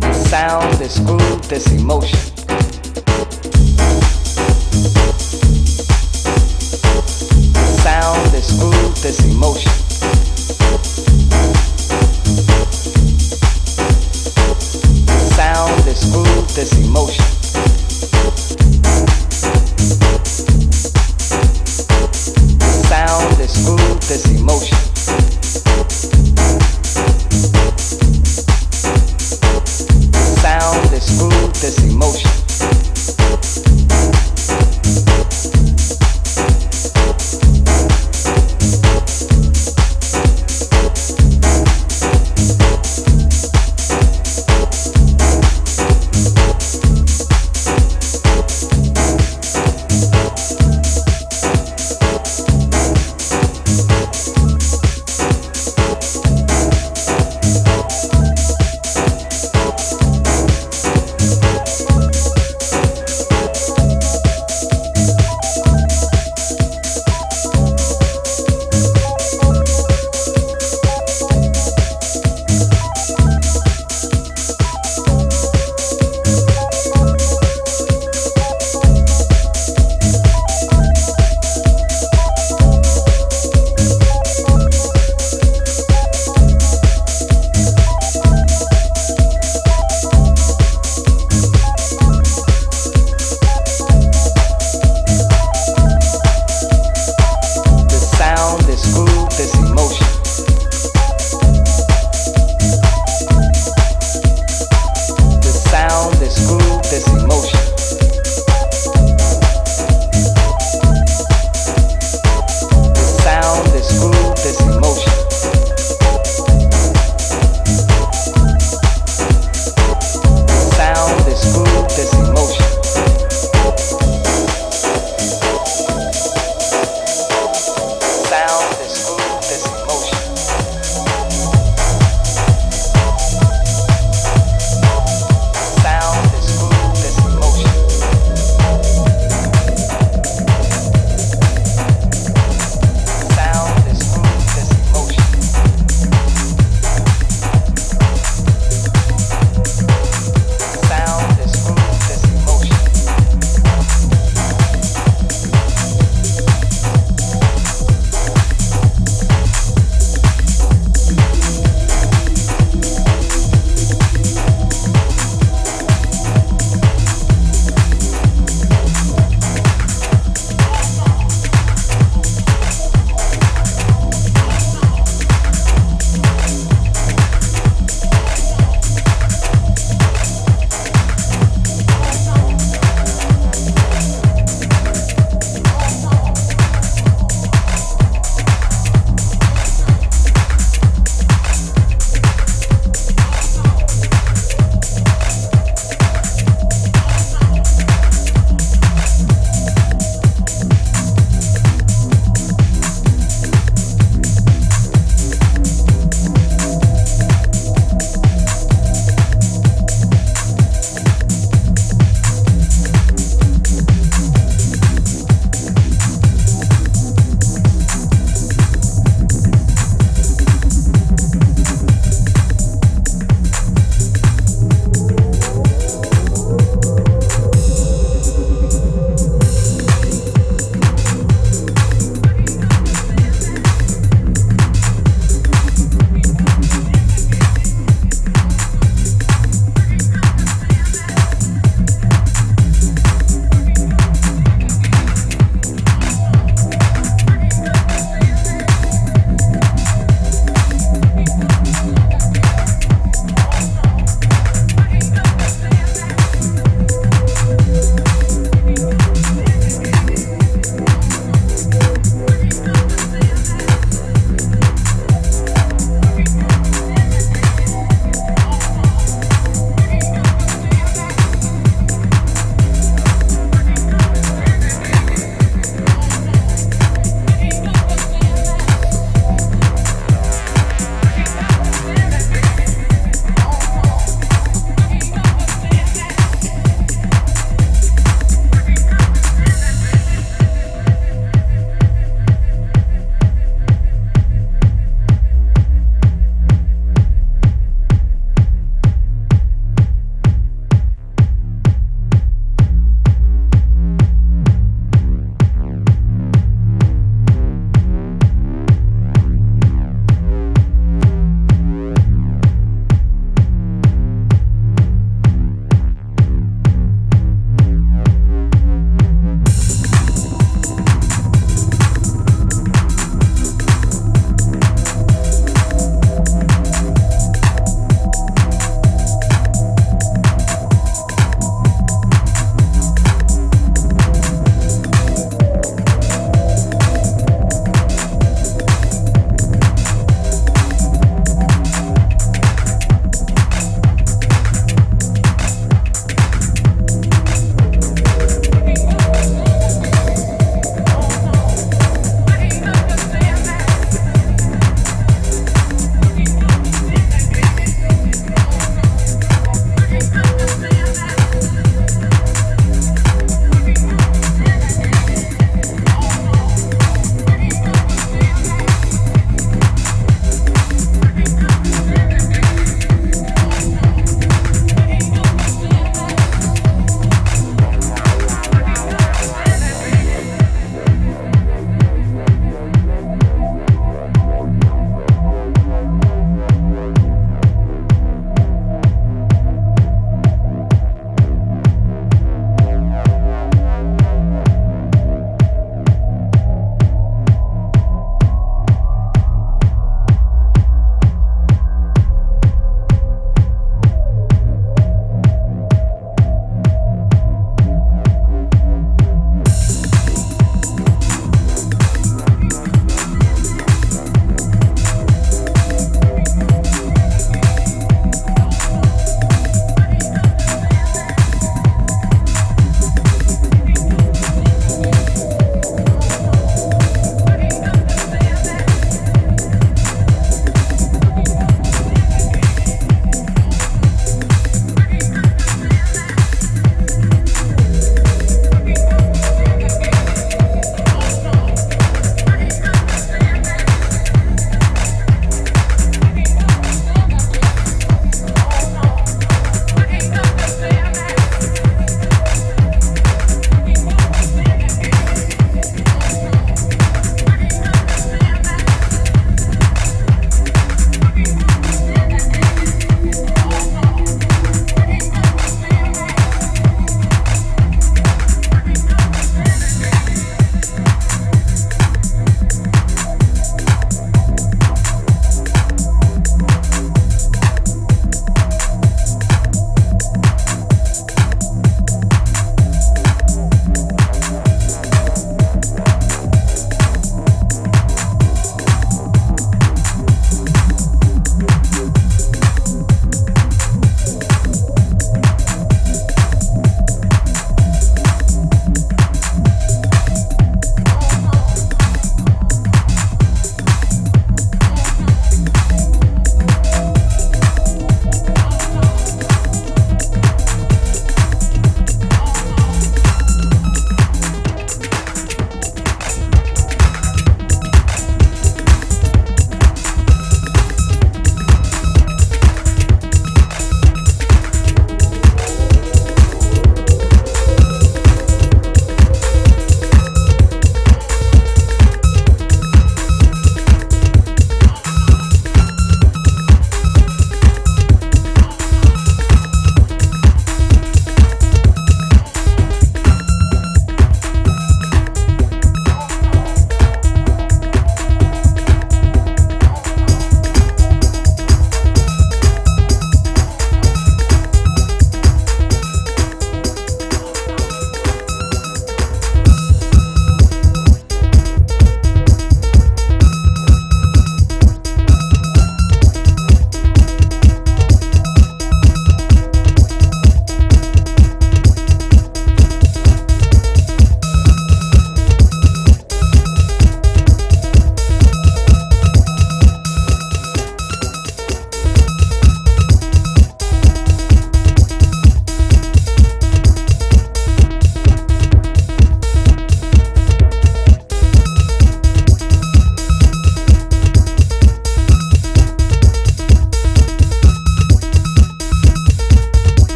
This sound, this groove, this emotion.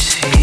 Way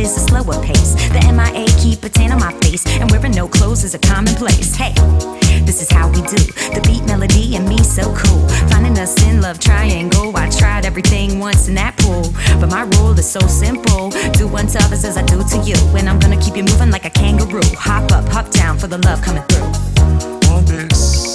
is a slower pace. The MIA keep a tan on my face, and wearing no clothes is a commonplace. Hey, this is how we do. The beat, melody, and me so cool. Finding us in love triangle. I tried everything once in that pool, but my rule is so simple. Do unto others as I do to you, and I'm gonna keep you moving like a kangaroo. Hop up, hop down for the love coming through. All this